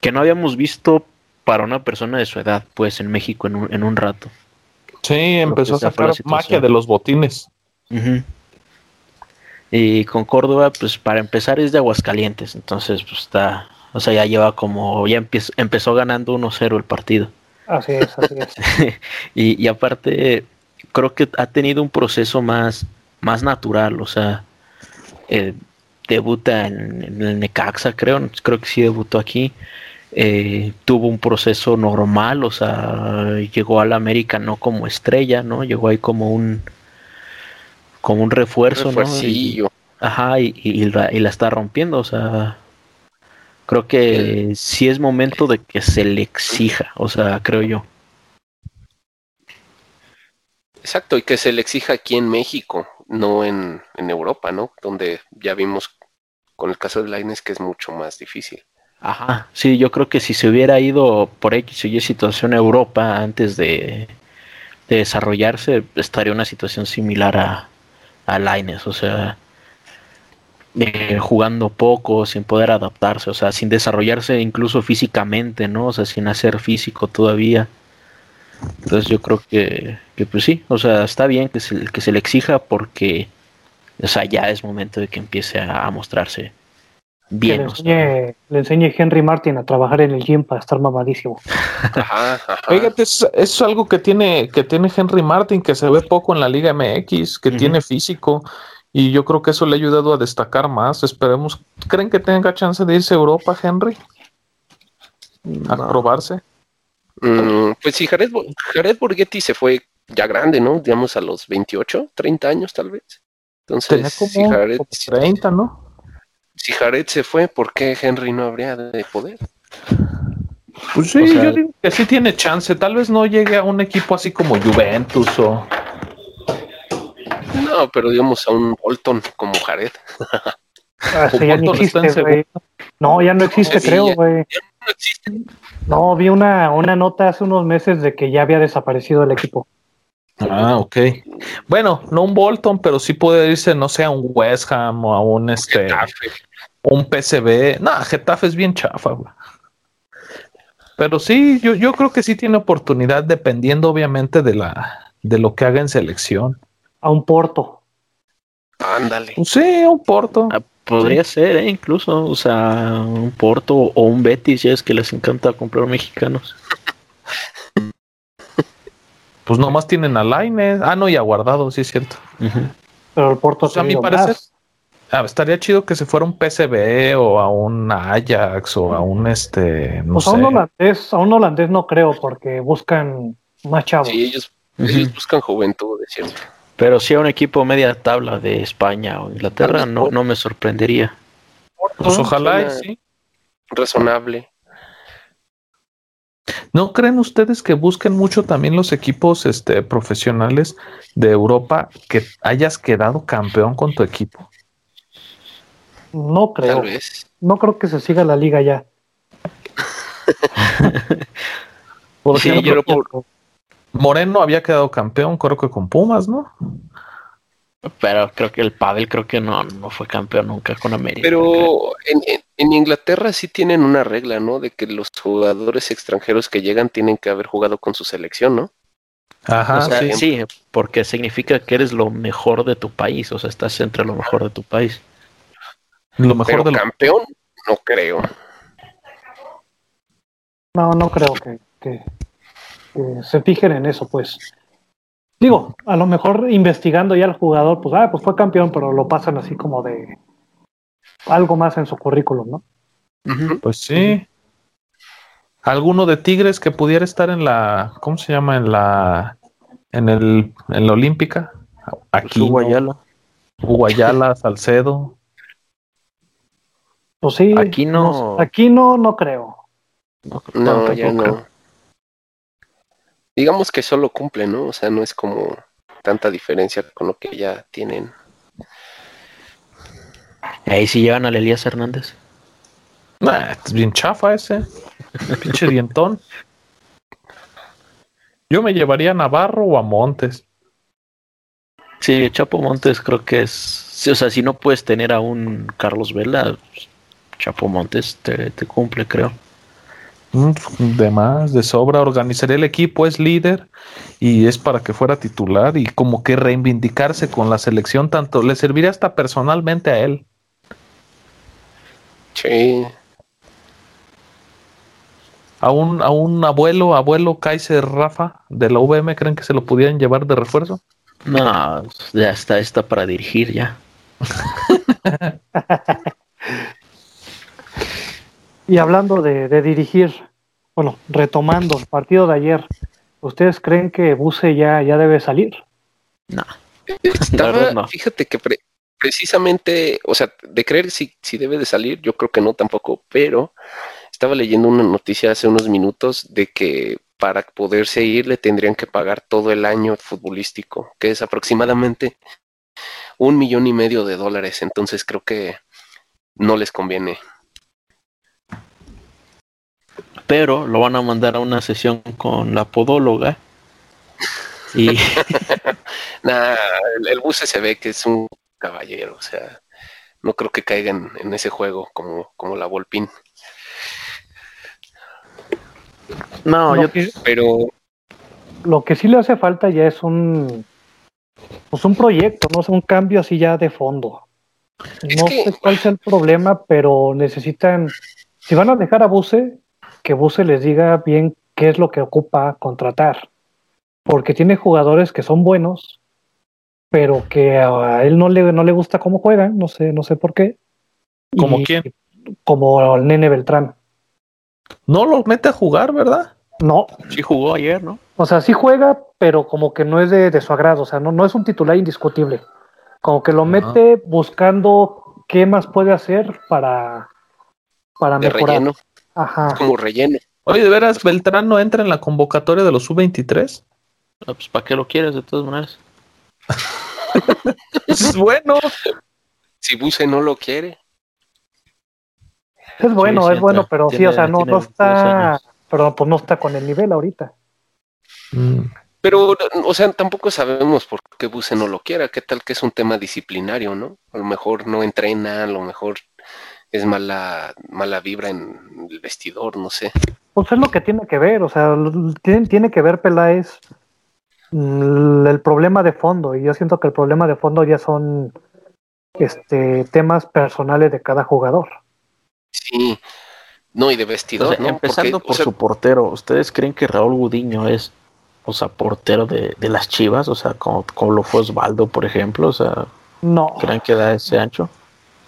que no habíamos visto para una persona de su edad, pues en México en un, en un rato. Sí, empezó a sacar magia de los botines. Y con Córdoba, pues para empezar es de Aguascalientes, entonces pues está, o sea, ya lleva como, ya empezó ganando 1-0 el partido. Así es, así es. y, aparte, creo que ha tenido un proceso más, más natural, o sea, eh, debuta en, el Necaxa, creo, creo que sí debutó aquí. Eh, tuvo un proceso normal, o sea, llegó al América no como estrella, ¿no? Llegó ahí como un como un refuerzo, ¿no? Y, ajá, y, la, y, la, está rompiendo, o sea, creo que sí es momento de que se le exija, o sea, creo yo. Exacto, y que se le exija aquí en México, no en, en Europa, ¿no? Donde ya vimos con el caso de Laines que es mucho más difícil. Ajá, sí, yo creo que si se hubiera ido por X o Y situación a Europa antes de, de desarrollarse, estaría una situación similar a, a Laines, o sea, eh, jugando poco, sin poder adaptarse, o sea, sin desarrollarse incluso físicamente, ¿no? O sea, sin hacer físico todavía. Entonces yo creo que, que pues sí, o sea, está bien que se, que se le exija porque, o sea, ya es momento de que empiece a, mostrarse bien. le, enseñe, Henry Martin a trabajar en el gym para estar mamadísimo. Fíjate, es, es, algo que tiene, que tiene Henry Martin, que se ve poco en la Liga MX, que tiene físico y yo creo que eso le ha ayudado a destacar más. Esperemos. ¿Creen que tenga chance de irse a Europa, Henry? A probarse. Mm, pues sí, Jared, Jared Borghetti se fue ya grande, ¿no? Digamos a los 28, 30 años tal vez. Entonces, si Jared, 30, ¿no? Si Jared se fue, ¿por qué Henry no habría de poder? Pues sí, yo digo que sí tiene chance. Tal vez no llegue a un equipo así como Juventus o no, pero digamos a un Bolton como Jared. Ah, ya no existe, No, ya no existe, creo, güey. No, vi una, una nota hace unos meses de que ya había desaparecido el equipo. Ah, ok. Bueno, no un Bolton, pero sí puede irse, no sé, a un West Ham o a un este. Un PCB. No, Getafe es bien chafa, güey. Pero sí, yo, yo creo que sí tiene oportunidad, dependiendo obviamente de la de lo que haga en selección a un Porto. Ándale. Sí, un Porto. Ah, podría ser, ¿eh? incluso, o sea, un Porto o un Betis, ya es que les encanta comprar mexicanos. Pues nomás tienen a Laine. Ah, no, y a Guardado, sí es cierto. Pero el Porto, a mi parecer, ah, estaría chido que se fuera un PCB o a un Ajax o a un este. No pues a un holandés, a un holandés no creo, porque buscan más chavos. Sí, ellos, ellos buscan juventud, es cierto. Pero si a un equipo media tabla de España o Inglaterra, no, no me sorprendería. Pues ojalá, sí. Razonable. ¿No creen ustedes que busquen mucho también los equipos este, profesionales de Europa que hayas quedado campeón con tu equipo? No creo. No creo que se siga la liga ya. por ejemplo, Moreno había quedado campeón, creo que con Pumas, ¿no? Pero creo que el Padel creo que no, no fue campeón nunca con América. Pero en, Inglaterra sí tienen una regla, ¿no? De que los jugadores extranjeros que llegan tienen que haber jugado con su selección, ¿no? Ajá, sí. porque significa que eres lo mejor de tu país, o sea, estás entre lo mejor de tu país. Lo mejor del campeón, no creo. No, no creo que, se fijen en eso, pues. Digo, a lo mejor investigando ya al jugador, pues, ah, pues fue campeón, pero lo pasan así como de algo más en su currículum, ¿no? Pues sí. ¿Alguno de Tigres que pudiera estar en la, ¿cómo se llama? En la, en el, en la Olímpica. Aquí. Uguayala. Uguayala, Salcedo. Pues sí. Aquí no. aquí no, no creo. No, ya no digamos que solo cumple, ¿no? O sea, no es como tanta diferencia con lo que ya tienen. Ahí sí llevan a Elías Hernández. Nah, es bien chafa ese. Pinche dientón. Yo me llevaría a Navarro o a Montes. Sí, Chapo Montes creo que es. sí, o sea, si no puedes tener a un Carlos Vela, Chapo Montes te, te cumple, creo. Mm, De más, de sobra, organizaría el equipo, es líder y es para que fuera titular y como que reivindicarse con la selección tanto le serviría hasta personalmente a él. Sí. A un, a un abuelo, abuelo Kaiser Rafa de la VM, ¿creen que se lo pudieran llevar de refuerzo? No, ya está, está para dirigir ya. Y hablando de, de dirigir, bueno, retomando el partido de ayer, ¿ustedes creen que Buse ya, ya debe salir? No. Estaba, no. fíjate que pre- precisamente, o sea, de creer si, si debe de salir, yo creo que no tampoco, pero estaba leyendo una noticia hace unos minutos de que para poderse ir le tendrían que pagar todo el año futbolístico, que es aproximadamente un millón y medio de dólares, entonces creo que no les conviene. Pero lo van a mandar a una sesión con la podóloga. Y Nah, el, el Buse se ve que es un caballero, o sea, no creo que caigan en ese juego como, como la Volpín, no, lo, yo que, pero lo que sí le hace falta ya es un, pues un proyecto, no es un cambio así ya de fondo. Es No que- sé cuál sea el problema, pero necesitan, si van a dejar a Buse, que Buse les diga bien qué es lo que ocupa contratar. Porque tiene jugadores que son buenos, pero que a él no le, no le gusta cómo juegan, no sé, no sé por qué. ¿Como Y- quién? Como el nene Beltrán. No los mete a jugar, ¿verdad? No, sí jugó ayer, ¿no? o sea, sí juega, pero como que no es de, de su agrado, o sea, no, no es un titular indiscutible. Como que lo Ajá. mete buscando qué más puede hacer para, para de mejorar. relleno, Ajá. como relleno. Oye, ¿de veras Beltrán no entra en la convocatoria de los sub-23? Ah, Pues ¿para qué lo quieres de todas maneras? Es bueno. Si Buse no lo quiere, Es bueno, sí es bueno, pero sí, o sea, no, tiene no 22 está, pero pues no está con el nivel ahorita. Mm. pero, o sea, tampoco sabemos por qué Buse no lo quiera. ¿Qué tal que es un tema disciplinario, no? A lo mejor no entrena, a lo mejor es mala, mala vibra en el vestidor, no sé. Pues es lo que tiene que ver, o sea, tiene, tiene que ver Peláez el problema de fondo, y yo siento que el problema de fondo ya son este temas personales de cada jugador. Sí, no, y de O vestidor, sea, ¿no? empezando Porque, por o sea, su portero, ¿ustedes creen que Raúl Gudiño es, o sea, portero de, de las Chivas? O sea, como, como lo fue Osvaldo, por ejemplo, o sea, No, ¿creen que da ese ancho?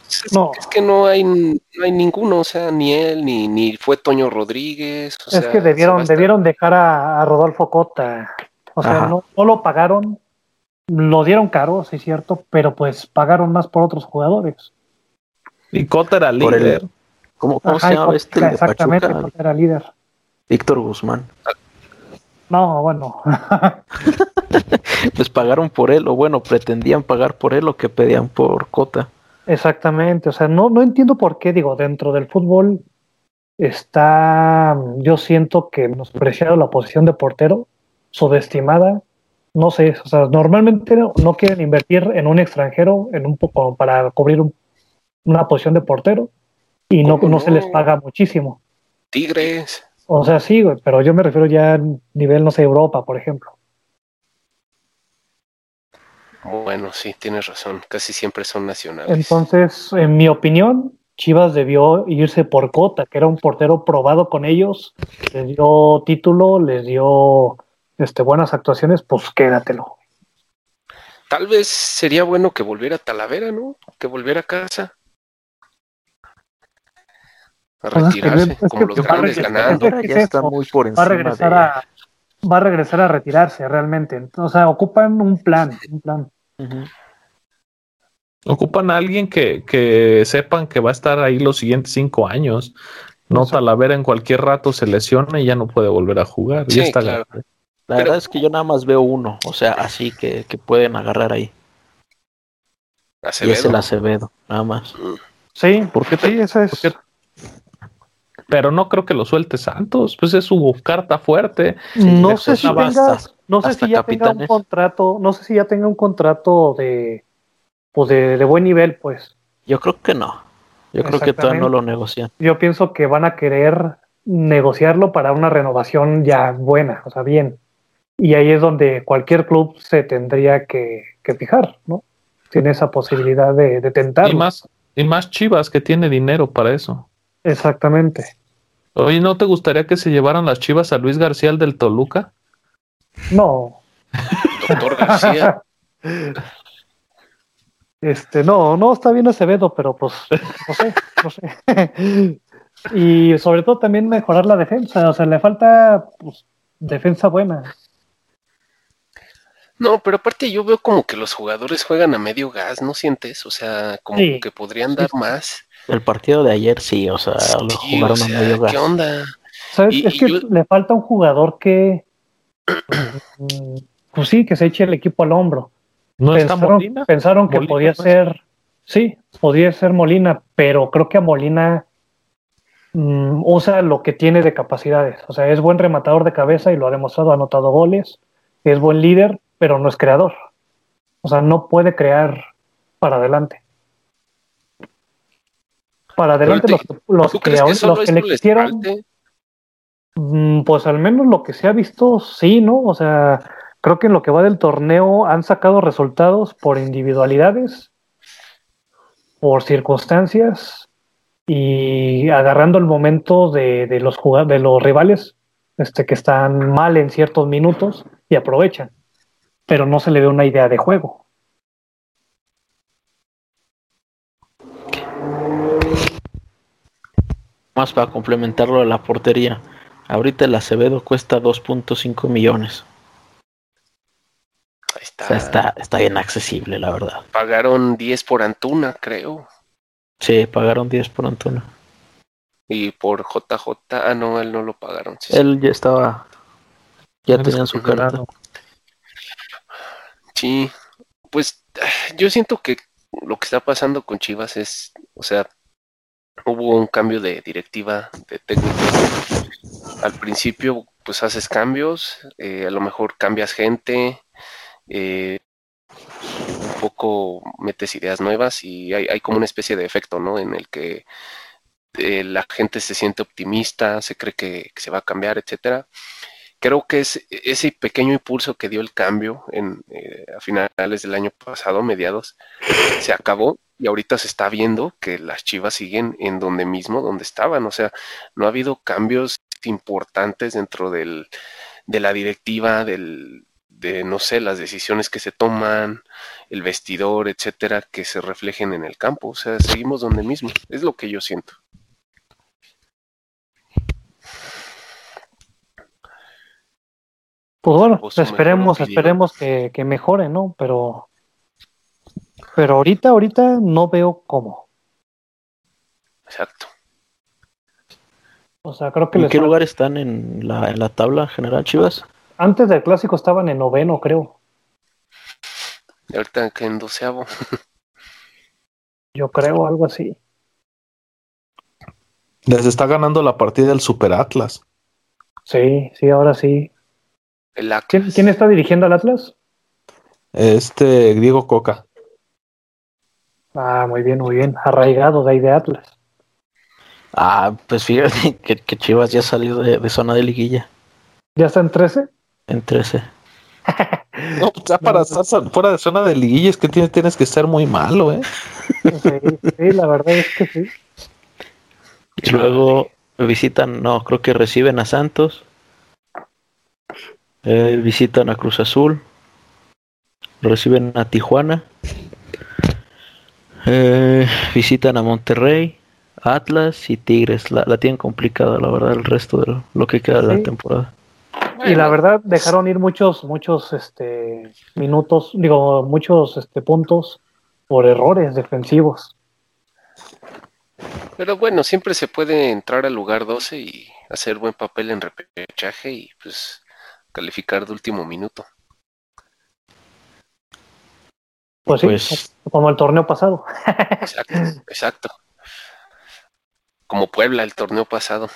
Es, no. es que no hay, no hay ninguno, o sea, ni él, ni, ni fue Toño Rodríguez. o es sea, que debieron, Sebastián- debieron dejar a, a Rodolfo Cota. O sea, no, no lo pagaron, lo dieron caro, sí es cierto, pero pues pagaron más por otros jugadores. Y Cota era el- líder. ¿Cómo, cómo Ajá, se llama Cota, este de exactamente, Pachuca? Cota era líder. Víctor Guzmán. No, bueno. Pues pagaron por él, o bueno, pretendían pagar por él lo que pedían por Cota. Exactamente, o sea, no, no entiendo por qué, digo, dentro del fútbol está, yo siento que menospreciado la posición de portero, subestimada, no sé, o sea, normalmente no, no quieren invertir en un extranjero en un poco para cubrir un- una posición de portero y no, ¿Cómo no se les paga muchísimo. Tigres. O sea, sí, güey, pero yo me refiero ya a nivel, no sé, Europa, por ejemplo. Bueno, sí, tienes razón. Casi siempre son nacionales. Entonces, en mi opinión, Chivas debió irse por Cota, que era un portero probado con ellos, les dio título, les dio este, buenas actuaciones, pues quédatelo. Tal vez sería bueno que volviera a Talavera, ¿no? Que volviera a casa. A Pues retirarse, es que como los grandes regresar. ganando. ¿Qué es ya está muy por Va a encima regresar de... a, va a regresar a retirarse realmente. O sea, ocupan un plan, un plan. Ocupan a alguien que, que sepan que va a estar ahí los siguientes cinco años. No Exacto. Talavera en cualquier rato se lesiona y ya no puede volver a jugar. Sí, ya está claro. La Pero- verdad es que yo nada más veo uno, o sea, así que, que pueden agarrar ahí. Y es Acevedo. el Acevedo, nada más. Sí, ¿Por qué te- sí, esa es. pero no creo que lo suelte Santos, pues es su carta fuerte. no sé si no sé si ya tenga un contrato, no sé si ya tenga un contrato de pues de, de buen nivel, pues. Yo creo que no. Yo creo que todavía no lo negocian. Yo pienso que van a querer negociarlo para una renovación ya buena, o sea, bien. Y ahí es donde cualquier club se tendría que, fijar, ¿no? Tiene esa posibilidad de, de tentar. Y más, y más Chivas que tiene dinero para eso. Exactamente. Oye, ¿no te gustaría que se llevaran las Chivas a Luis García el del Toluca? No. Doctor García. Este, no, no está bien Acevedo, pero pues, no sé, no sé. y sobre todo también mejorar la defensa, o sea, le falta pues, defensa buena. No, pero aparte yo veo como que los jugadores juegan a medio gas, ¿no sientes? O sea, como que podrían dar más. El partido de ayer sí, o sea, lo jugaron a medio gas. ¿Qué onda? ¿Sabes? es que le falta un jugador que, pues sí, que se eche el equipo al hombro. ¿No pensaron, está Molina? Pensaron que podía ser, sí, podía ser Molina, pero creo que a Molina mm, usa lo que tiene de capacidades. O sea, es buen rematador de cabeza y lo ha demostrado, ha anotado goles, es buen líder, pero no es creador. O sea, no puede crear para adelante. Para adelante los, los que, los que le quisieron, mm, pues al menos lo que se ha visto, sí, ¿no? O sea, creo que en lo que va del torneo han sacado resultados por individualidades, por circunstancias y agarrando el momento de, los de los rivales este, que están mal en ciertos minutos y aprovechan, pero no se le ve una idea de juego. Más para complementarlo de la portería. Ahorita el Acevedo cuesta 2.5 millones. Está. está, bien accesible, la verdad. Pagaron 10 por Antuna, creo. Sí, pagaron 10 por Antuna. Y por JJ, ah, no, él no lo pagaron. él ya estaba, ya tenían su carta. Sí, pues yo siento que lo que está pasando con Chivas es, o sea, hubo un cambio de directiva de técnico. Al principio, pues haces cambios, eh, a lo mejor cambias gente, eh, un poco metes ideas nuevas y hay, como una especie de efecto, ¿no? En el que eh, la gente se siente optimista, se cree que, se va a cambiar, etcétera. Creo que es ese pequeño impulso que dio el cambio en, a finales del año pasado, mediados, se acabó y ahorita se está viendo que las Chivas siguen en donde mismo, donde estaban. O sea, no ha habido cambios importantes dentro del, de la directiva, del, de, no sé, las decisiones que se toman, el vestidor, etcétera, que se reflejen en el campo. O sea, seguimos donde mismo. Es lo que yo siento. Pues bueno, esperemos, esperemos que, que, mejore, ¿no? Pero, pero ahorita, ahorita no veo cómo. Exacto. O sea, creo que ¿En qué lugar están en la, en la tabla general, Chivas? Antes del clásico estaban en noveno, creo. Y ahorita que en doceavo. Yo creo, algo así. Les está ganando la partida el Super Atlas. Sí, sí, ahora sí. El ¿Quién, ¿Quién, está dirigiendo al Atlas? Este, Diego Coca. Ah, muy bien, muy bien. Arraigado de ahí de Atlas. Ah, pues fíjate que, Chivas ya ha salido de, de, zona de liguilla. ¿Ya está en 13? En 13. No, pues ya para estar fuera de zona de liguilla es que tienes, tienes que ser muy malo, ¿eh? Sí, la verdad es que sí. Y luego visitan, no, creo que reciben a Santos. Eh, visitan a Cruz Azul. Reciben a Tijuana. Eh, visitan a Monterrey, Atlas y Tigres. La, la, tienen complicada, la verdad, el resto de lo que queda de la temporada. Y la verdad dejaron ir muchos, muchos este, minutos, digo, muchos este, puntos por errores defensivos. Pero bueno, siempre se puede entrar al lugar 12 y hacer buen papel en repechaje y pues calificar de último minuto. Pues sí, pues como el torneo pasado. Exacto, exacto. como Puebla el torneo pasado.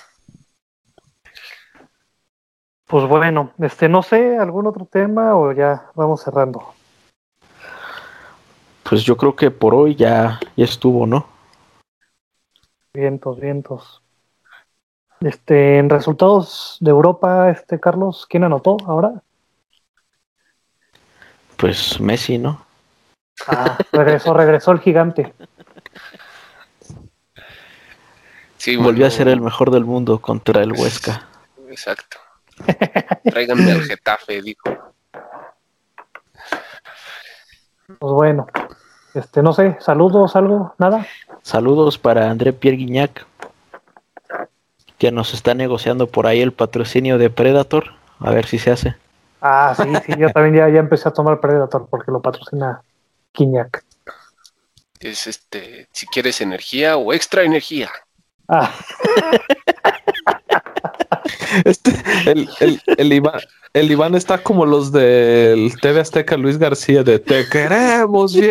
Pues bueno, este, no sé, algún otro tema o ya vamos cerrando. Pues yo creo que por hoy ya, ya estuvo, ¿no? Vientos, vientos. Este, en resultados de Europa, este Carlos, ¿quién anotó ahora? Pues Messi, ¿no? Ah, regresó, regresó el gigante. Sí, Volvió a ser el mejor del mundo contra el Huesca. Exacto. Tráiganme al Getafe, dijo. Pues bueno, este, no sé, saludos, algo, nada. Saludos para André Pierre Guignac, que nos está negociando por ahí el patrocinio de Predator. A ver si se hace. Ah, sí, sí, yo también ya, ya empecé a tomar Predator porque lo patrocina Quiñac. Es este, si quieres energía o extra energía. Ah, Este, el, el, el Iván, el Iván está como los del TV Azteca Luis García de Te queremos bien.